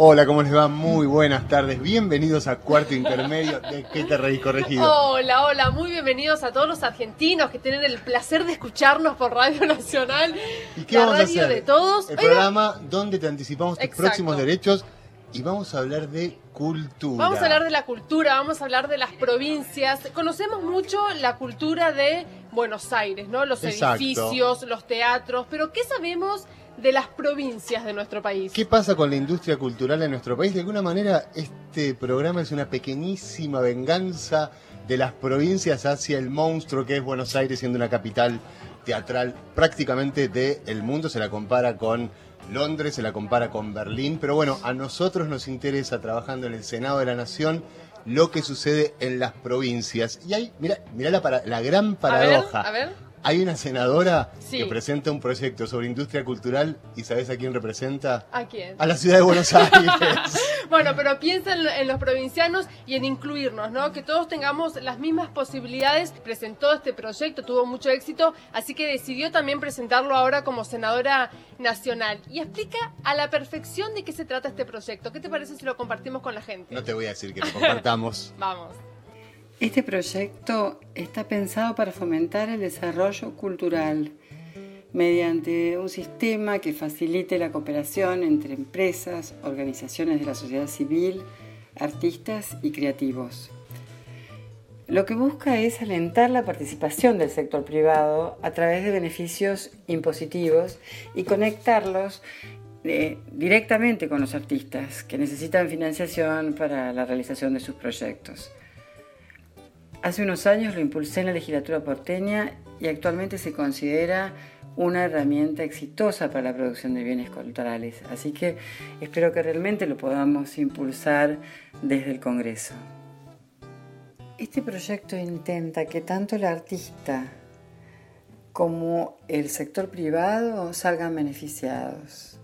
Hola, ¿cómo les va? Muy buenas tardes. Bienvenidos a Cuarto Intermedio de ¿Qué te reís corregido? Hola, hola, muy bienvenidos a todos los argentinos que tienen el placer de escucharnos por Radio Nacional. ¿Y qué la vamos a radio hacer? de todos. El Oiga, programa donde te anticipamos tus Exacto. próximos derechos y vamos a hablar de cultura. Vamos a hablar de la cultura, vamos a hablar de las provincias. Conocemos mucho la cultura de Buenos Aires, ¿no? Los Exacto. edificios, los teatros, pero ¿qué sabemos de las provincias de nuestro país? ¿Qué pasa con la industria cultural en nuestro país? De alguna manera, este programa es una pequeñísima venganza de las provincias hacia el monstruo que es Buenos Aires, siendo una capital teatral prácticamente del mundo. Se la compara con Londres, se la compara con Berlín. Pero bueno, a nosotros nos interesa, trabajando en el Senado de la Nación, lo que sucede en las provincias. Y hay, mira, mira la, para- la gran paradoja. A ver, a ver. Hay una senadora Sí. que presenta un proyecto sobre industria cultural y ¿sabes a quién representa? ¿A quién? A la ciudad de Buenos Aires. Bueno, pero piensa en los provincianos y en incluirnos, ¿no? Que todos tengamos las mismas posibilidades. Presentó este proyecto, tuvo mucho éxito, así que decidió también presentarlo ahora como senadora nacional. Y explica a la perfección de qué se trata este proyecto. ¿Qué te parece si lo compartimos con la gente? No te voy a decir que lo compartamos. Vamos. Este proyecto está pensado para fomentar el desarrollo cultural mediante un sistema que facilite la cooperación entre empresas, organizaciones de la sociedad civil, artistas y creativos. Lo que busca es alentar la participación del sector privado a través de beneficios impositivos y conectarlos eh, directamente con los artistas que necesitan financiación para la realización de sus proyectos. Hace unos años lo impulsé en la legislatura porteña y actualmente se considera una herramienta exitosa para la producción de bienes culturales. Así que espero que realmente lo podamos impulsar desde el Congreso. Este proyecto intenta que tanto el artista como el sector privado salgan beneficiados.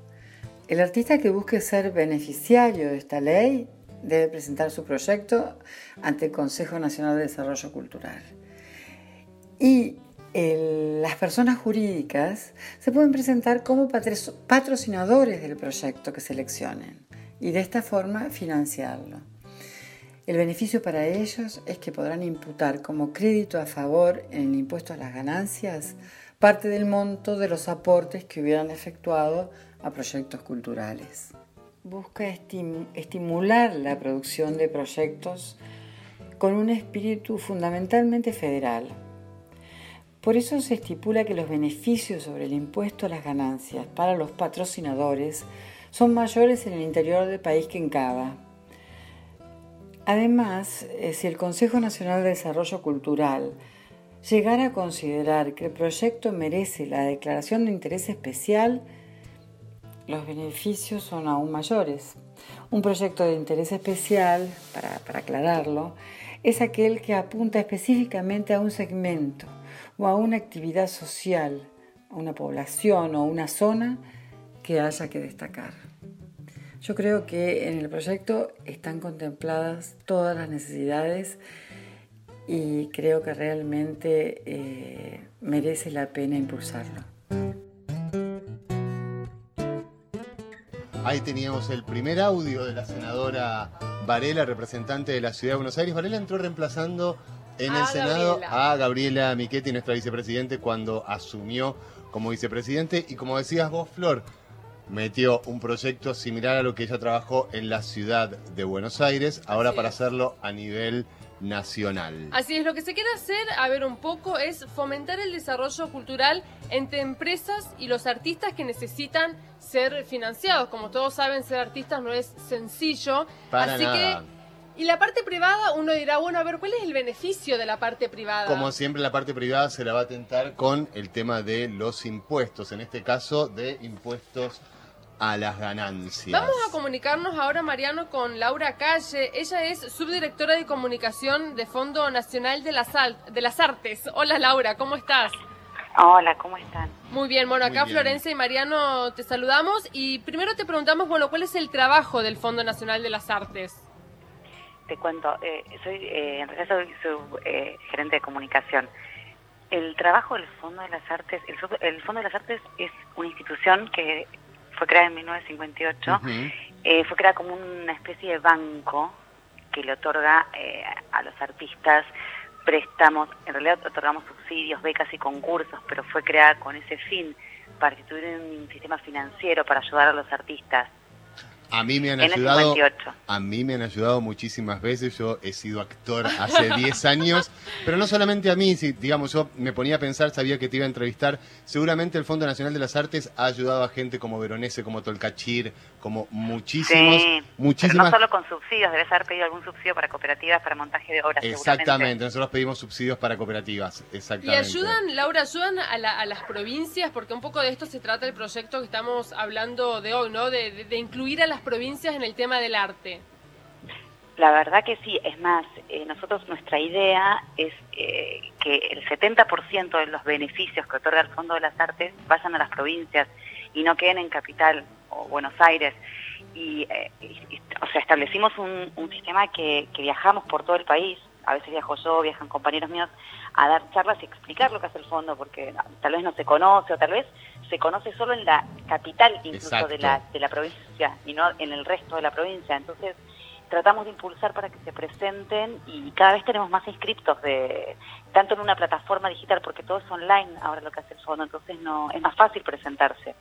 El artista que busque ser beneficiario de esta ley debe presentar su proyecto ante el Consejo Nacional de Desarrollo Cultural. Y las personas jurídicas se pueden presentar como patro- patrocinadores del proyecto que seleccionen y de esta forma financiarlo. El beneficio para ellos es que podrán imputar como crédito a favor en el impuesto a las ganancias parte del monto de los aportes que hubieran efectuado a proyectos culturales. Busca estim- estimular la producción de proyectos con un espíritu fundamentalmente federal. Por eso se estipula que los beneficios sobre el impuesto a las ganancias para los patrocinadores son mayores en el interior del país que en Cava. Además, eh, si el Consejo Nacional de Desarrollo Cultural llegara a considerar que el proyecto merece la declaración de interés especial, los beneficios son aún mayores. Un proyecto de interés especial, para, aclararlo, es aquel que apunta específicamente a un segmento o a una actividad social, a una población o una zona que haya que destacar. Yo creo que en el proyecto están contempladas todas las necesidades y creo que realmente eh, merece la pena impulsarlo. Ahí teníamos el primer audio de la senadora Varela, representante de la ciudad de Buenos Aires. Varela entró reemplazando en A el Senado Gabriela. a Gabriela Michetti, nuestra vicepresidente, cuando asumió como vicepresidente. Y como decías vos, Flor, metió un proyecto similar a lo que ella trabajó en la ciudad de Buenos Aires, ahora Así para es. hacerlo a nivel nacional. Así es, lo que se quiere hacer, a ver un poco, es fomentar el desarrollo cultural entre empresas y los artistas que necesitan ser financiados. Como todos saben, ser artistas no es sencillo. Para Así nada. que, y la parte privada, uno dirá, bueno, a ver, ¿cuál es el beneficio de la parte privada? Como siempre, la parte privada se la va a tentar con el tema de los impuestos, en este caso de impuestos a las ganancias. Vamos a comunicarnos ahora, Mariano, con Laura Calle. Ella es subdirectora de comunicación de Fondo Nacional de las, de las Artes. Hola, Laura, ¿cómo estás? Hola, ¿cómo están? Muy bien, bueno, acá Florencia y Mariano te saludamos y primero te preguntamos, bueno, ¿cuál es el trabajo del Fondo Nacional de las Artes? Te cuento, eh, soy, eh, en realidad soy su eh, gerente de comunicación. El trabajo del Fondo de las Artes, el, Fondo de las Artes es una institución que fue creada en 1958, fue creada como una especie de banco que le otorga a los artistas préstamos, en realidad otorgamos subsidios, becas y concursos, pero fue creada con ese fin, para que tuviera un sistema financiero para ayudar a los artistas. A mí me han ayudado. A mí me han ayudado muchísimas veces. Yo he sido actor hace 10 años, pero no solamente a mí. Si, digamos, yo me ponía a pensar, sabía que te iba a entrevistar. Seguramente el Fondo Nacional de las Artes ha ayudado a gente como Veronese, como Tolcachir, como muchísimos, sí, muchísimas. no solo con subsidios, debes haber pedido algún subsidio para cooperativas para montaje de obras. Exactamente. Nosotros pedimos subsidios para cooperativas. Exactamente. Y ayudan, Laura, ayudan a, las provincias, porque un poco de esto se trata el proyecto que estamos hablando de hoy, ¿no? de, de incluir a las provincias en el tema del arte. La verdad que sí, es más, eh, nosotros nuestra idea es eh, que el 70% de los beneficios que otorga el Fondo de las Artes vayan a las provincias y no queden en Capital o Buenos Aires. Y, eh, o sea, establecimos un, un sistema que, que, viajamos por todo el país, a veces viajo yo, viajan compañeros míos, a dar charlas y explicar lo que hace el fondo, porque tal vez no se conoce o tal vez se conoce solo en la capital incluso de la, de la provincia y no en el resto de la provincia. Entonces tratamos de impulsar para que se presenten y cada vez tenemos más inscriptos de tanto en una plataforma digital porque todo es online ahora lo que hace el fondo, entonces no es más fácil presentarse.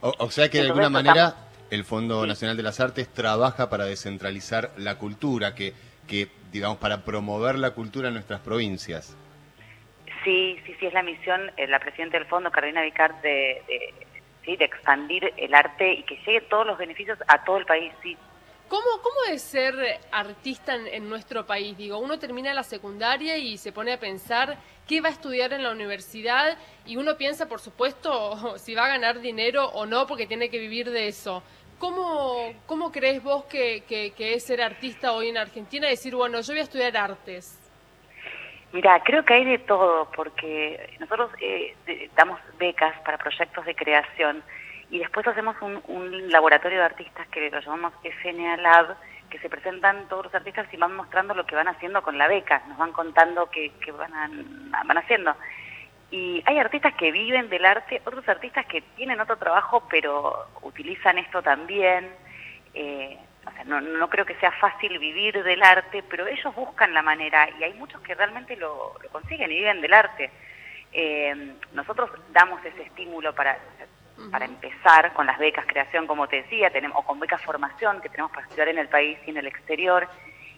O, sea que de alguna manera el Fondo Nacional de las Artes trabaja para descentralizar la cultura, que, que digamos para promover la cultura en nuestras provincias. Sí, sí, sí, es la misión, eh, la presidenta del fondo, Carolina Vicar, de, sí, de expandir el arte y que llegue todos los beneficios a todo el país, sí. ¿Cómo, cómo es ser artista en, nuestro país? Digo, uno termina la secundaria y se pone a pensar qué va a estudiar en la universidad y uno piensa, por supuesto, si va a ganar dinero o no, porque tiene que vivir de eso. ¿Cómo, cómo crees vos que, que es ser artista hoy en Argentina? Decir, bueno, yo voy a estudiar artes. Mira, creo que hay de todo, porque nosotros eh, damos becas para proyectos de creación y después hacemos un, laboratorio de artistas que lo llamamos FNA Lab, que se presentan todos los artistas y van mostrando lo que van haciendo con la beca, nos van contando qué, van, van haciendo. Y hay artistas que viven del arte, otros artistas que tienen otro trabajo pero utilizan esto también. Eh, o sea, no, no creo que sea fácil vivir del arte, pero ellos buscan la manera y hay muchos que realmente lo, consiguen y viven del arte. Eh, nosotros damos ese estímulo para, para empezar con las becas creación, como te decía, tenemos, o con becas formación que tenemos para estudiar en el país y en el exterior.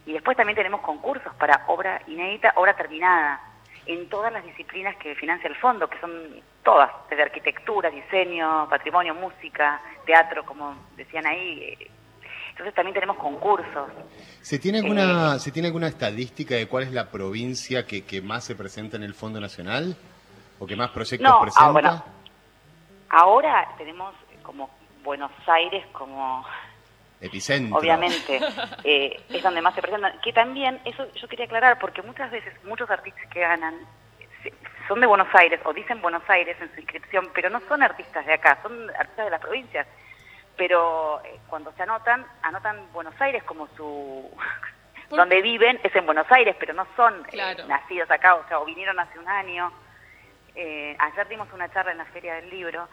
Y después también tenemos concursos para obra inédita, obra terminada, en todas las disciplinas que financia el fondo, que son todas, desde arquitectura, diseño, patrimonio, música, teatro, como decían ahí, eh, entonces también tenemos concursos. ¿Se tiene alguna, eh, ¿se tiene alguna estadística de cuál es la provincia que, que más se presenta en el Fondo Nacional? ¿O que más proyectos no, ah, presenta? bueno, ahora tenemos como Buenos Aires como epicentro. Obviamente, eh, es donde más se presentan. Que también, eso yo quería aclarar, porque muchas veces muchos artistas que ganan son de Buenos Aires o dicen Buenos Aires en su inscripción, pero no son artistas de acá, son artistas de las provincias pero eh, cuando se anotan, anotan Buenos Aires como su... donde viven es en Buenos Aires, pero no son eh, nacidos acá, o sea, o vinieron hace un año. Eh, ayer dimos una charla en la Feria del Libro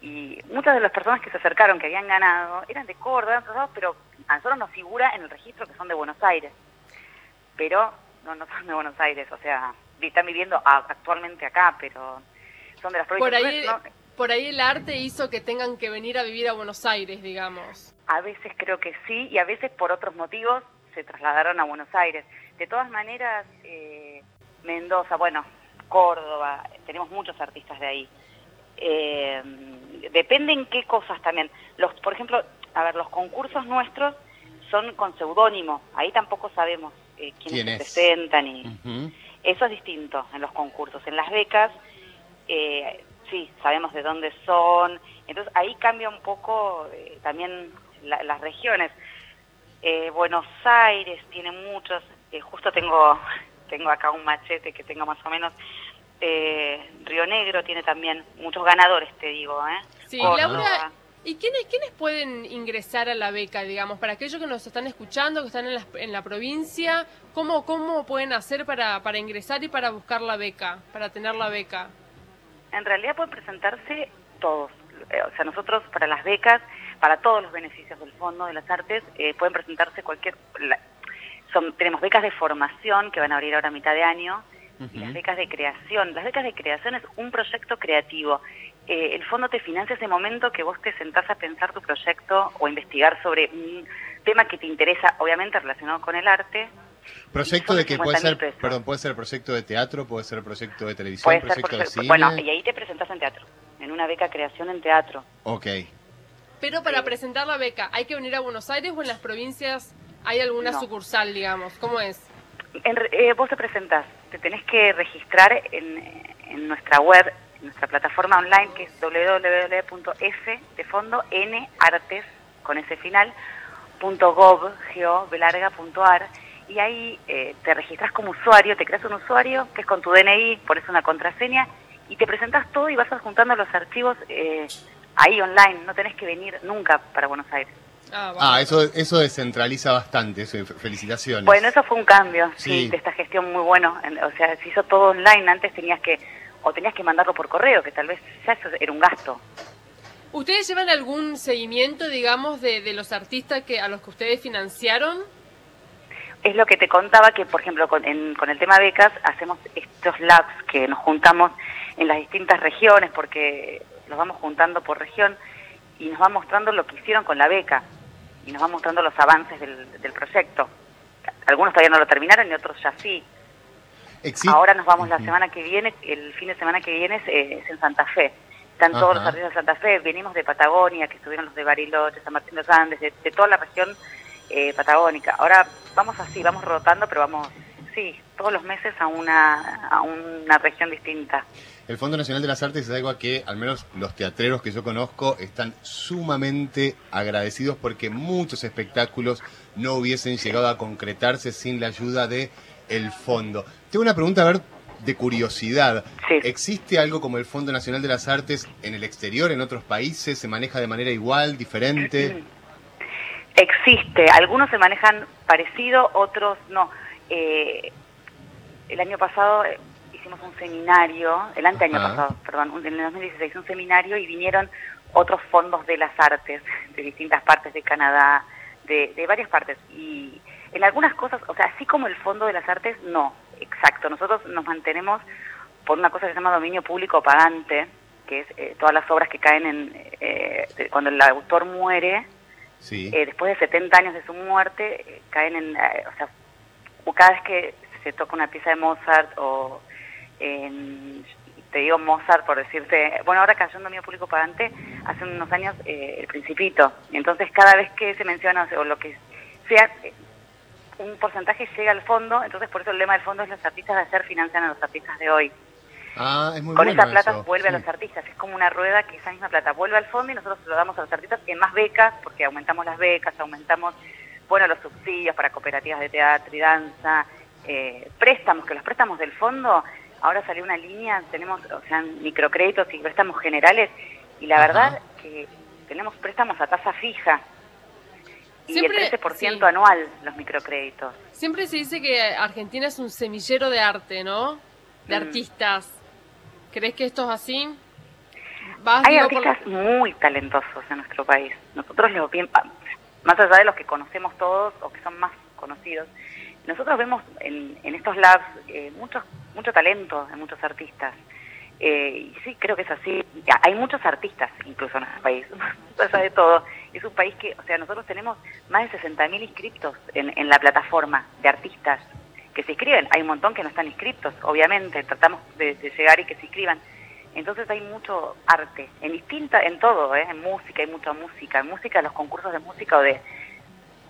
y muchas de las personas que se acercaron, que habían ganado, eran de Córdoba, pero a nosotros nos figura en el registro que son de Buenos Aires. Pero no, no son de Buenos Aires, o sea, están viviendo actualmente acá, pero son de las provincias. Por por ahí el arte hizo que tengan que venir a vivir a Buenos Aires, digamos. A veces creo que sí y a veces por otros motivos se trasladaron a Buenos Aires. De todas maneras, eh, Mendoza, bueno, Córdoba, tenemos muchos artistas de ahí. Eh, depende en qué cosas también. Los, por ejemplo, a ver, los concursos nuestros son con seudónimo. Ahí tampoco sabemos eh, quiénes se presentan y eso es distinto en los concursos. En las becas eh, sí, sabemos de dónde son Entonces ahí cambia un poco eh, también las regiones. Eh, Buenos Aires tiene muchos, eh, justo tengo, tengo acá un machete que tengo más o menos, Río Negro tiene también muchos ganadores, te digo. ¿eh? Sí, Laura, ¿y quiénes, quiénes pueden ingresar a la beca, digamos, para aquellos que nos están escuchando, que están en la, en la provincia, ¿cómo, cómo pueden hacer para, para ingresar y para buscar la beca, para tener la beca? En realidad pueden presentarse todos, o sea, nosotros para las becas para todos los beneficios del Fondo de las Artes eh, pueden presentarse cualquier... son, tenemos becas de formación que van a abrir ahora a mitad de año y las becas de creación. Las becas de creación es un proyecto creativo. Eh, el fondo te financia ese momento que vos te sentás a pensar tu proyecto o investigar sobre un tema que te interesa, obviamente relacionado con el arte. Proyecto de que puede ser, perdón, puede ser proyecto de teatro, puede ser proyecto de televisión, proyecto de cine. Bueno, y ahí te presentás en teatro, en una beca creación en teatro. Ok. Pero para presentar la beca, ¿hay que venir a Buenos Aires o en las provincias hay alguna sucursal, digamos? ¿Cómo es? Eh, vos te presentás, te tenés que registrar en, nuestra web, en nuestra plataforma online, que es www.f de fondo n artes con ese final .gov, y ahí eh, te registras como usuario, te creas un usuario que es con tu DNI, por eso una contraseña, y te presentas todo y vas juntando los archivos eh, ahí online, no tenés que venir nunca para Buenos Aires. Ah, ah eso, eso descentraliza bastante, eso, felicitaciones. Bueno, eso fue un cambio, sí. de esta gestión muy bueno. O sea, se hizo todo online, antes tenías que, o tenías que mandarlo por correo, que tal vez ya eso era un gasto. ¿Ustedes llevan algún seguimiento, digamos, de, de los artistas que a los que ustedes financiaron? Es lo que te contaba que, por ejemplo, con, con el tema becas, hacemos estos labs que nos juntamos en las distintas regiones, porque los vamos juntando por región y nos va mostrando lo que hicieron con la beca y nos va mostrando los avances del, proyecto. Algunos todavía no lo terminaron y otros ya sí. Ahora nos vamos la semana que viene, el fin de semana que viene es, en Santa Fe. Están todos los artistas de Santa Fe, venimos de Patagonia, que estuvieron los de Bariloche, San Martín de los Andes, de, toda la región eh, patagónica. Ahora vamos así, vamos rotando, pero vamos, sí, todos los meses a una, a una región distinta. El Fondo Nacional de las Artes es algo a que al menos los teatreros que yo conozco están sumamente agradecidos porque muchos espectáculos no hubiesen llegado a concretarse sin la ayuda de el fondo. Tengo una pregunta a ver de curiosidad. ¿Existe algo como el Fondo Nacional de las Artes en el exterior, en otros países? ¿Se maneja de manera igual, diferente? Existe. Algunos se manejan parecido, otros no. Eh, el año pasado eh, hicimos un seminario, el anteaño pasado, perdón, en el 2016, un seminario y vinieron otros fondos de las artes de distintas partes de Canadá, de, de varias partes. Y en algunas cosas, o sea, así como el fondo de las artes, no, exacto. Nosotros nos mantenemos por una cosa que se llama dominio público pagante, que es eh, todas las obras que caen en eh, cuando el autor muere, sí. eh, después de 70 años de su muerte, eh, caen en, o sea, cada vez que se toca una pieza de Mozart o te digo Mozart por decirte, bueno, ahora cayó en dominio público pagante, hace unos años eh, el Principito. Entonces, cada vez que se menciona o lo que sea, eh, un porcentaje llega al fondo, entonces por eso el lema del fondo es los artistas de ayer financian a los artistas de hoy. Ah, es muy Con esa plata vuelve a los artistas, es como una rueda que esa misma plata vuelve al fondo y nosotros lo damos a los artistas en más becas, porque aumentamos las becas, aumentamos, bueno, los subsidios para cooperativas de teatro y danza, eh, préstamos, que los préstamos del fondo ahora salió una línea, tenemos, o sea, microcréditos y préstamos generales, y la verdad que tenemos préstamos a tasa fija. Y Siempre, el 13% anual los microcréditos. Siempre se dice que Argentina es un semillero de arte, ¿no? De mm. artistas. ¿Crees que esto es así? Hay artistas muy talentosos en nuestro país. Nosotros los bien, más allá de los que conocemos todos o que son más conocidos, nosotros vemos en, en estos labs eh, muchos, mucho talento en muchos artistas. Eh, y sí, creo que es así. Hay muchos artistas incluso en nuestro país, más de todo. Es un país que, o sea, nosotros tenemos más de 60.000 inscriptos en, en la plataforma de artistas que se inscriben. Hay un montón que no están inscriptos, obviamente, tratamos de, llegar y que se inscriban. Entonces hay mucho arte, en distinta, en todo, ¿eh? en música hay mucha música, en música los concursos de música o de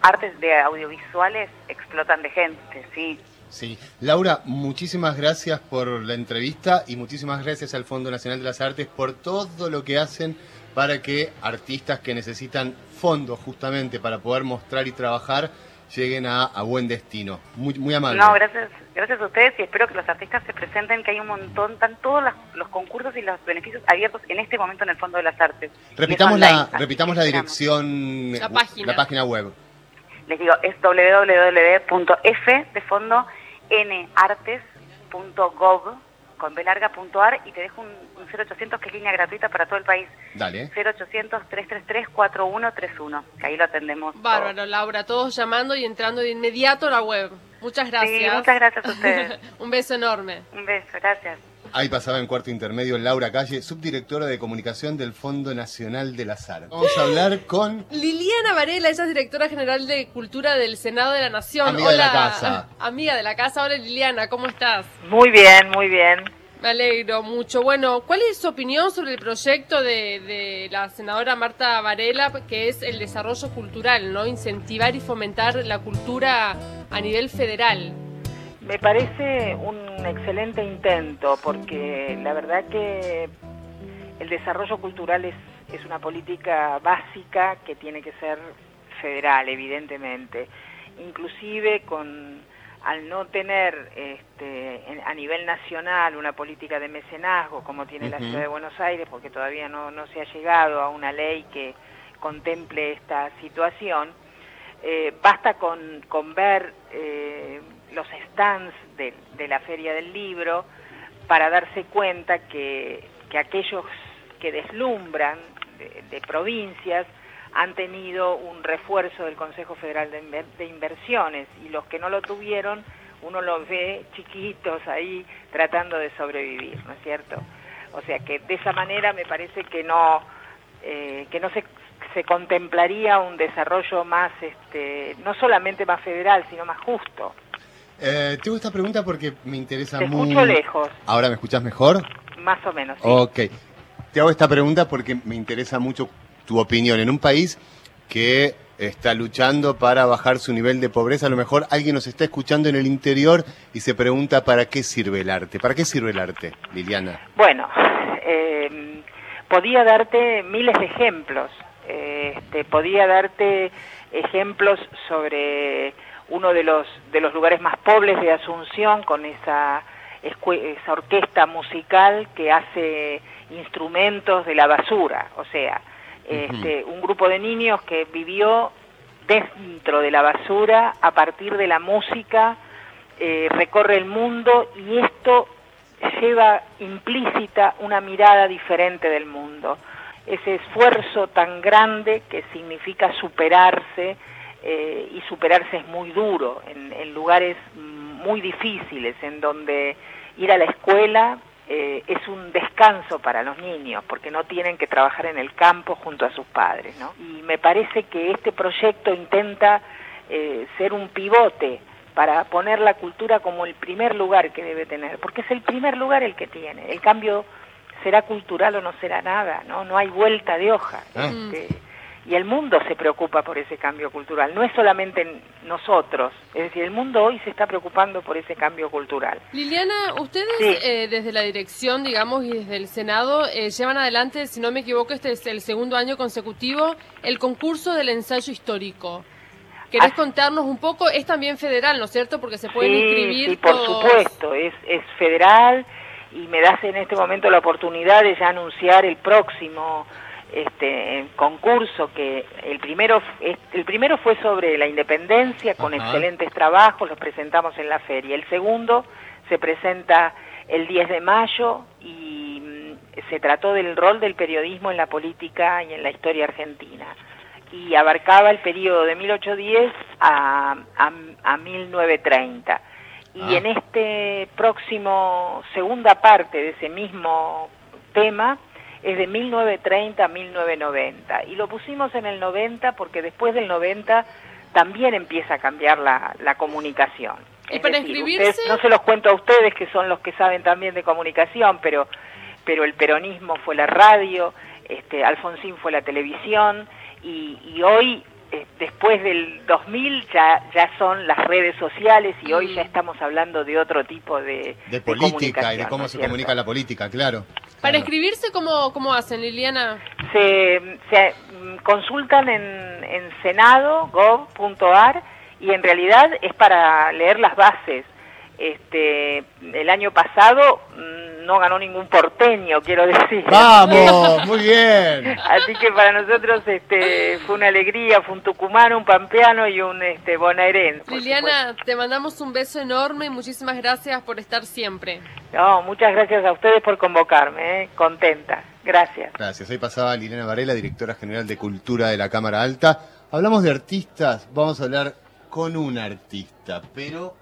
artes de audiovisuales explotan de gente, sí. Sí. Laura, muchísimas gracias por la entrevista y muchísimas gracias al Fondo Nacional de las Artes por todo lo que hacen para que artistas que necesitan fondos justamente para poder mostrar y trabajar lleguen a, buen destino. Muy, muy amable. No, gracias, gracias a ustedes y espero que los artistas se presenten, que hay un montón, están todos los, concursos y los beneficios abiertos en este momento en el Fondo de las Artes. Repitamos la, repitamos la dirección, la página. la página web. Les digo, es www.f de fondo nartes.gov con belarga.ar y te dejo un, 0800 que es línea gratuita para todo el país. Dale. 0800-333-4131, que ahí lo atendemos. Bárbaro, Laura, todos llamando y entrando de inmediato a la web. Muchas gracias. muchas gracias a ustedes. un beso enorme. Un beso, gracias. Ahí pasaba en cuarto intermedio Laura Calle, subdirectora de comunicación del Fondo Nacional de las Artes. Vamos a hablar con Liliana Varela, ella es directora general de Cultura del Senado de la Nación. Amiga de la casa. Amiga de la casa. Hola Liliana, ¿cómo estás? Muy bien, muy bien. Me alegro mucho. Bueno, ¿cuál es su opinión sobre el proyecto de, de, la senadora Marta Varela, que es el desarrollo cultural, ¿no? Incentivar y fomentar la cultura a nivel federal. Me parece un excelente intento porque la verdad que el desarrollo cultural es, es una política básica que tiene que ser federal, evidentemente. Inclusive con al no tener este, a nivel nacional una política de mecenazgo como tiene la ciudad de Buenos Aires, porque todavía no, no se ha llegado a una ley que contemple esta situación, eh, basta con, con ver eh, los stands de, la Feria del Libro para darse cuenta que, que aquellos que deslumbran de, provincias han tenido un refuerzo del Consejo Federal de, Inversiones y los que no lo tuvieron, uno los ve chiquitos ahí tratando de sobrevivir, ¿no es cierto? O sea que de esa manera me parece que no, eh, que no se, se contemplaría un desarrollo más, este, no solamente más federal, sino más justo. Eh, tengo esta pregunta porque me interesa Te mucho. escucho lejos. ¿Ahora me escuchas mejor? Más o menos. Sí. Ok. Te hago esta pregunta porque me interesa mucho tu opinión. En un país que está luchando para bajar su nivel de pobreza, a lo mejor alguien nos está escuchando en el interior y se pregunta para qué sirve el arte. ¿Para qué sirve el arte, Liliana? Bueno, eh, podía darte miles de ejemplos. Este, podía darte ejemplos sobre uno de los, de los lugares más pobres de Asunción, con esa, esa orquesta musical que hace instrumentos de la basura, o sea, este, un grupo de niños que vivió dentro de la basura a partir de la música, eh, recorre el mundo y esto lleva implícita una mirada diferente del mundo. Ese esfuerzo tan grande que significa superarse, eh, y superarse es muy duro en, lugares muy difíciles, en donde ir a la escuela eh, es un descanso para los niños, porque no tienen que trabajar en el campo junto a sus padres. ¿no? Y me parece que este proyecto intenta eh, ser un pivote para poner la cultura como el primer lugar que debe tener, porque es el primer lugar el que tiene. El cambio será cultural o no será nada, no, no hay vuelta de hoja. Ah. Este, y el mundo se preocupa por ese cambio cultural, no es solamente nosotros, es decir, el mundo hoy se está preocupando por ese cambio cultural. Liliana, ustedes eh, desde la dirección, digamos, y desde el Senado eh, llevan adelante, si no me equivoco, este es el segundo año consecutivo, el concurso del ensayo histórico. ¿Querés contarnos un poco? Es también federal, ¿no es cierto? Porque se pueden inscribir. Sí, por supuesto, es, es federal y me das en este momento la oportunidad de ya anunciar el próximo este concurso que el primero el primero fue sobre la independencia con excelentes trabajos los presentamos en la feria. El segundo se presenta el 10 de mayo y mm, se trató del rol del periodismo en la política y en la historia argentina. Y abarcaba el periodo de 1810 a, a, a 1930 y ah. en este próximo segunda parte de ese mismo tema es de 1930 a 1990. Y lo pusimos en el 90 porque después del 90 también empieza a cambiar la, la comunicación. ¿Y para inscribirse? no se los cuento a ustedes que son los que saben también de comunicación, pero, pero el peronismo fue la radio, este, Alfonsín fue la televisión y, y hoy eh, después del 2000 ya, ya son las redes sociales y hoy ya mm. estamos hablando de otro tipo de, de política y de cómo se comunica la política, claro. Para escribirse, ¿cómo, ¿cómo hacen, Liliana? Se, se mm, consultan en, en senado.gov.ar y en realidad es para leer las bases. Este, el año pasado mm, no ganó ningún porteño, quiero decir. ¡Vamos! Muy bien. Así que para nosotros este, fue una alegría, fue un tucumano, un pampeano y un este, bonaerense. Liliana, te mandamos un beso enorme y muchísimas gracias por estar siempre. No, muchas gracias a ustedes por convocarme, ¿eh? contenta. Gracias. Gracias. Ahí pasaba Liliana Varela, directora general de Cultura de la Cámara Alta. Hablamos de artistas, vamos a hablar con un artista, pero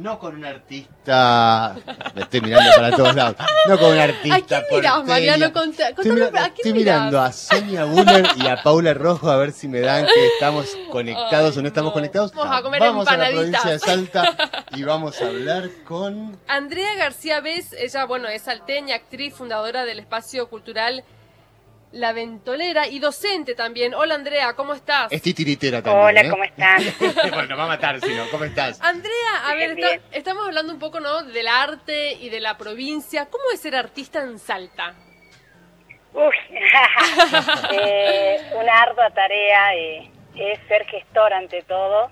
no con un artista. Me estoy mirando para todos lados. No con un artista. ¿A quién mirás. Mariano? Conta- Estoy, contame, mira- ¿a quién estoy mirás? mirando a Sonia Buller y a Paula Rojo a ver si me dan que estamos conectados Ay, o no estamos no. conectados. Vamos a comer vamos a la empanaditas. provincia de Salta y vamos a hablar con Andrea García Vez, ella, bueno, es salteña, actriz, fundadora del espacio cultural La Ventolera y docente también. Hola Andrea, ¿cómo estás? Es titiritera también. Hola, ¿eh? ¿cómo están? bueno, va a matar si no. ¿Cómo estás? Andrea, a ver, Bien, está- estamos hablando un poco, ¿no? Del arte y de la provincia. ¿Cómo es ser artista en Salta? Uy, eh, una ardua tarea eh, es ser gestor ante todo,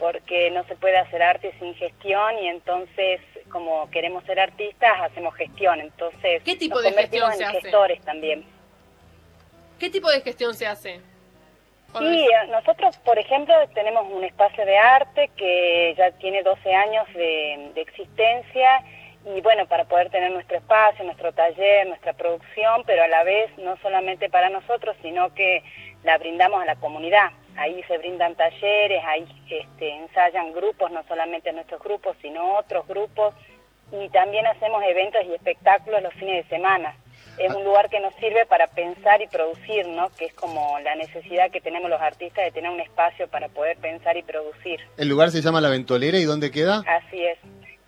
porque no se puede hacer arte sin gestión y entonces, como queremos ser artistas, hacemos gestión. Entonces, ¿Qué tipo nos de convertimos gestión en se hace? gestores también. ¿Qué tipo de gestión se hace? Sí, nosotros, por ejemplo, tenemos un espacio de arte que ya tiene 12 años de, de existencia y bueno, para poder tener nuestro espacio, nuestro taller, nuestra producción, pero a la vez no solamente para nosotros, sino que la brindamos a la comunidad. Ahí se brindan talleres, ahí este, ensayan grupos, no solamente nuestros grupos, sino otros grupos, y también hacemos eventos y espectáculos los fines de semana. Es un lugar que nos sirve para pensar y producir, ¿no? Que es como la necesidad que tenemos los artistas de tener un espacio para poder pensar y producir. El lugar se llama La Ventolera y ¿dónde queda? Así es.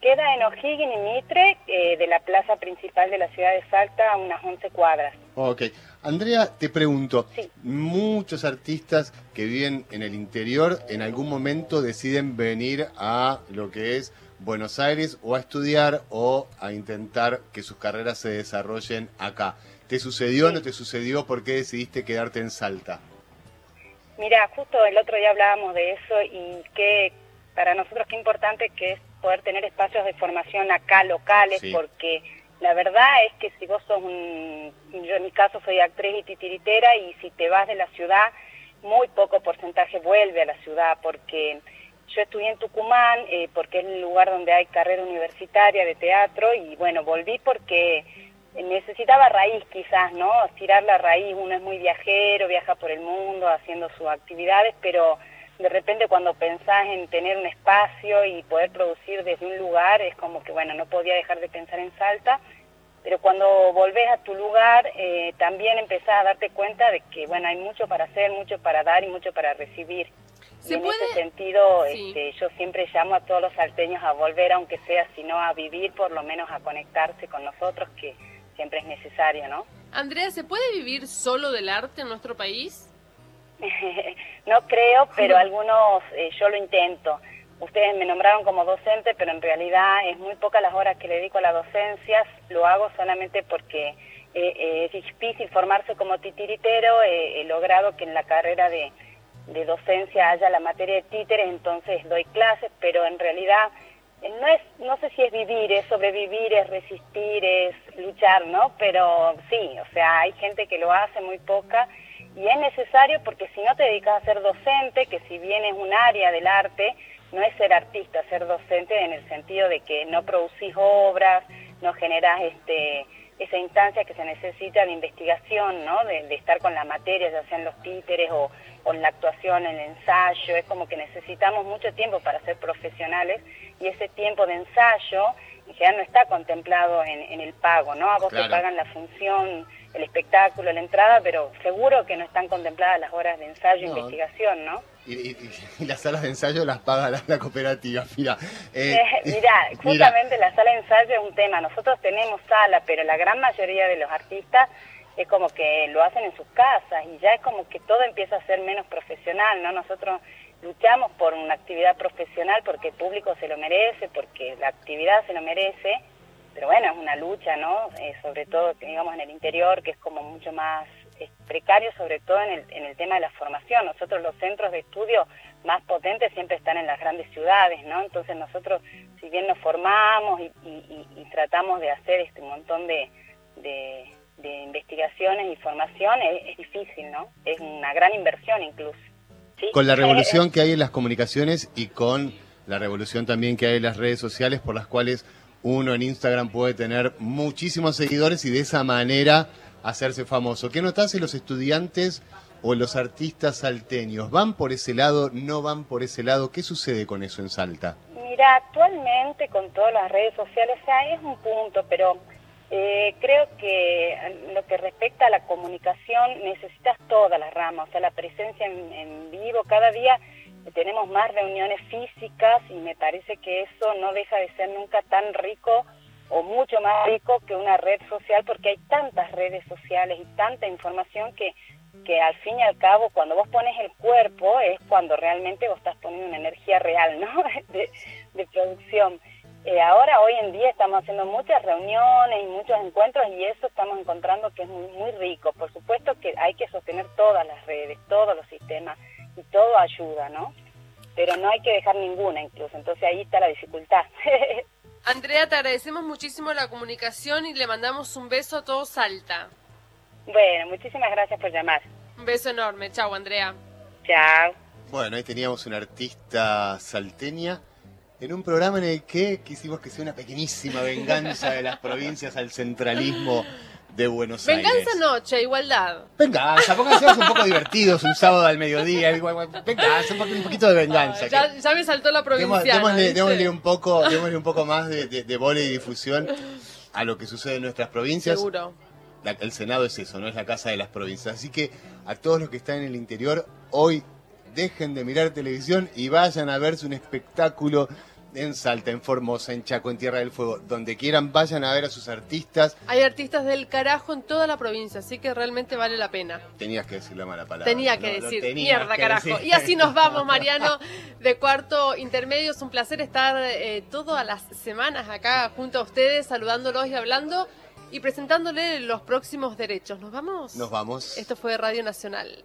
Queda en O'Higgins y Mitre, eh, de la plaza principal de la ciudad de Salta, a unas 11 cuadras. Ok. Andrea, te pregunto, Sí. muchos artistas que viven en el interior en algún momento deciden venir a lo que es Buenos Aires o a estudiar o a intentar que sus carreras se desarrollen acá. ¿Te sucedió o Sí. no te sucedió? ¿Por qué decidiste quedarte en Salta? Mira, justo el otro día hablábamos de eso y que para nosotros qué importante que es poder tener espacios de formación acá locales, Sí. porque la verdad es que si vos sos un, yo en mi caso soy actriz y titiritera y si te vas de la ciudad, muy poco porcentaje vuelve a la ciudad, porque yo estudié en Tucumán, eh, porque es el lugar donde hay carrera universitaria de teatro y bueno, volví porque necesitaba raíz quizás, ¿no? Estirar la raíz, uno es muy viajero, viaja por el mundo haciendo sus actividades, pero de repente cuando pensás en tener un espacio y poder producir desde un lugar, es como que, bueno, no podía dejar de pensar en Salta, pero cuando volvés a tu lugar, eh, también empezás a darte cuenta de que, bueno, hay mucho para hacer, mucho para dar y mucho para recibir. ¿Se y en puede? ese sentido, Sí. este, yo siempre llamo a todos los salteños a volver, aunque sea, si no a vivir, por lo menos a conectarse con nosotros, que siempre es necesario, ¿no? Andrea, ¿se puede vivir solo del arte en nuestro país? no creo, pero algunos, eh, yo lo intento. Ustedes me nombraron como docente, pero en realidad es muy pocas las horas que le dedico a la docencia. Lo hago solamente porque eh, eh, es difícil formarse como titiritero. He logrado que en la carrera de, de docencia haya la materia de títeres, entonces doy clases, pero en realidad eh, no es, no sé si es vivir, es sobrevivir, es resistir, es luchar, ¿no? Pero sí, o sea, hay gente que lo hace, muy poca, y es necesario porque si no te dedicas a ser docente, que si bien es un área del arte, no es ser artista, ser docente en el sentido de que no producís obras, no generás este esa instancia que se necesita de investigación, ¿no? De, de estar con la materia, ya sean los títeres o, o en la actuación, en el ensayo, es como que necesitamos mucho tiempo para ser profesionales y ese tiempo de ensayo en general no está contemplado en, en el pago, ¿no? A vos Claro. te pagan la función, el espectáculo, la entrada, pero seguro que no están contempladas las horas de ensayo e No. investigación, ¿no? Y, y- y las salas de ensayo las paga la, la cooperativa. Mira, eh, Eh, mirá, mira, justamente la sala de ensayo es un tema. Nosotros tenemos sala, pero la gran mayoría de los artistas es como que lo hacen en sus casas y ya es como que todo empieza a ser menos profesional, ¿no? Nosotros luchamos por una actividad profesional porque el público se lo merece, porque la actividad se lo merece pero bueno, es una lucha, ¿no? Eh, sobre todo, digamos, en el interior, que es como mucho más eh, precario, sobre todo en el, en el tema de la formación. Nosotros los centros de estudio más potentes siempre están en las grandes ciudades, ¿no? Entonces nosotros, si bien nos formamos y, tratamos de hacer este montón de, investigaciones y formación, es, difícil, ¿no? Es una gran inversión incluso. Con la revolución que hay en las comunicaciones y con la revolución también que hay en las redes sociales por las cuales uno en Instagram puede tener muchísimos seguidores y de esa manera hacerse famoso. ¿Qué notas en los estudiantes o los artistas salteños? ¿Van por ese lado? ¿No van por ese lado? ¿Qué sucede con eso en Salta? Mira, actualmente con todas las redes sociales, o sea, es un punto, pero eh, creo que lo que respecta a la comunicación necesitas todas las ramas, o sea, la presencia en vivo cada día tenemos más reuniones físicas y me parece que eso no deja de ser nunca tan rico o mucho más rico que una red social porque hay tantas redes sociales y tanta información que, que al fin y al cabo cuando vos pones el cuerpo es cuando realmente vos estás poniendo una energía real ¿no? de, producción. Eh, ahora, hoy en día, estamos haciendo muchas reuniones y muchos encuentros y eso estamos encontrando que es muy, muy rico. Por supuesto que hay que sostener todas las redes, todos los sistemas y todo ayuda, ¿no? Pero no hay que dejar ninguna incluso, entonces ahí está la dificultad. Andrea, te agradecemos muchísimo la comunicación y le mandamos un beso a todos Salta. Bueno, muchísimas gracias por llamar. Un beso enorme. Chao, Andrea. Chao. Bueno, ahí teníamos una artista salteña en un programa en el que quisimos que sea una pequeñísima venganza de las provincias al centralismo de Buenos Aires. Venganza noche, igualdad. Venganza, pónganse un poco divertidos un sábado al mediodía. Venganza, un poquito de venganza. ya, me saltó la provincia. Démosle, un poco, un poco más de, de, de y difusión a lo que sucede en nuestras provincias. Seguro. el Senado es eso, no es la casa de las provincias. Así que a todos los que están en el interior, hoy dejen de mirar televisión y vayan a verse un espectáculo en Salta, en Formosa, en Chaco, en Tierra del Fuego, donde quieran, vayan a ver a sus artistas. Hay artistas del carajo en toda la provincia, así que realmente vale la pena. Tenías que decir la mala palabra. Tenía que decir, mierda, carajo. Y así nos vamos, Mariano, de cuarto intermedio. Es un placer estar eh, todas las semanas acá junto a ustedes, saludándolos y hablando y presentándole los próximos derechos. ¿Nos vamos? Nos vamos. Esto fue Radio Nacional.